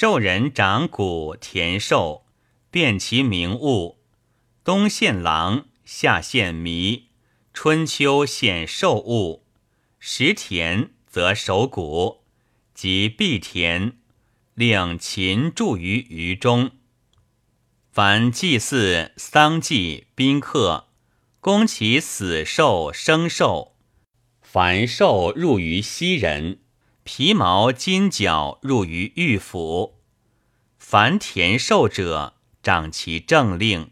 寿人掌谷田寿，辨其名物。冬献狼，夏献麋，春秋献寿物。食田则守谷，及必田，令禽住于鱼中。凡祭祀、丧祭、宾客，供其死兽、生兽。凡兽入于西人，皮毛金角入于玉府。凡田兽者，掌其政令。